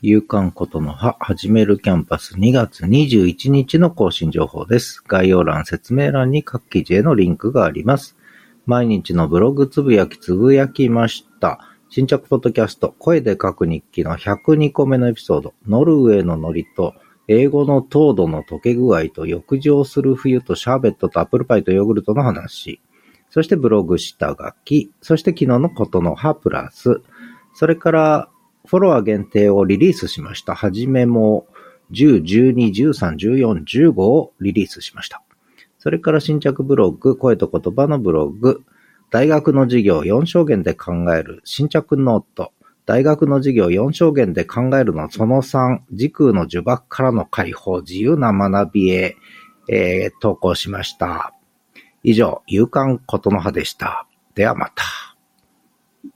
夕刊ことの葉、始めるキャンパス2月21日の更新情報です。概要欄、説明欄に各記事へのリンクがあります。毎日のブログつぶやきつぶやきました。新着ポッドキャスト、声で書く日記の102個目のエピソード、ノルウェーのノリと、英語の糖度の溶け具合と浴場する冬とシャーベットとアップルパイとヨーグルトの話。そしてブログ下書き。そして昨日のことの葉プラス。それから、フォロワー限定をリリースしました。はじめも10、12、13、14、15をリリースしました。それから新着ブログ、声と言葉のブログ、大学の授業4象限で考える新着ノート、大学の授業4象限で考えるのその3、時空の呪縛からの解放、自由な学びへ、えー投稿しました。以上、夕刊ことの葉でした。ではまた。